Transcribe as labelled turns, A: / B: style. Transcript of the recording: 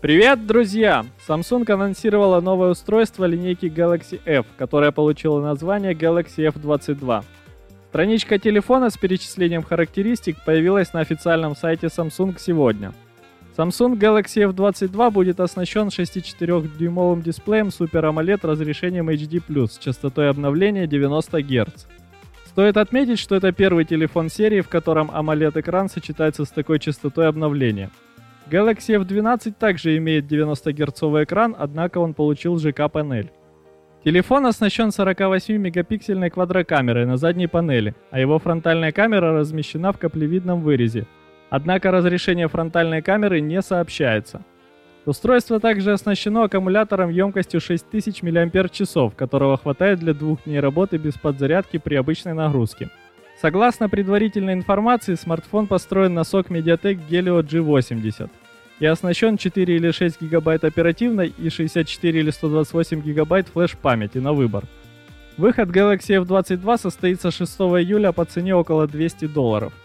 A: Привет, друзья! Samsung анонсировала новое устройство линейки Galaxy F, которое получило название Galaxy F22. Страничка телефона с перечислением характеристик появилась на официальном сайте Samsung сегодня. Samsung Galaxy F22 будет оснащен 64-дюймовым дисплеем Super AMOLED разрешением HD+, с частотой обновления 90 Гц. Стоит отметить, что это первый телефон серии, в котором AMOLED-экран сочетается с такой частотой обновления – Galaxy F12 также имеет 90 герцовый экран, однако он получил ЖК-панель. Телефон оснащен 48-мегапиксельной квадрокамерой на задней панели, а его фронтальная камера размещена в каплевидном вырезе. Однако разрешение фронтальной камеры не сообщается. Устройство также оснащено аккумулятором емкостью 6000 мАч, которого хватает для двух дней работы без подзарядки при обычной нагрузке. Согласно предварительной информации, смартфон построен на сок Mediatek Helio G80 и оснащен 4 или 6 гигабайт оперативной и 64 или 128 гигабайт флеш-памяти на выбор. Выход Galaxy F22 состоится 6 июля по цене около 200 долларов –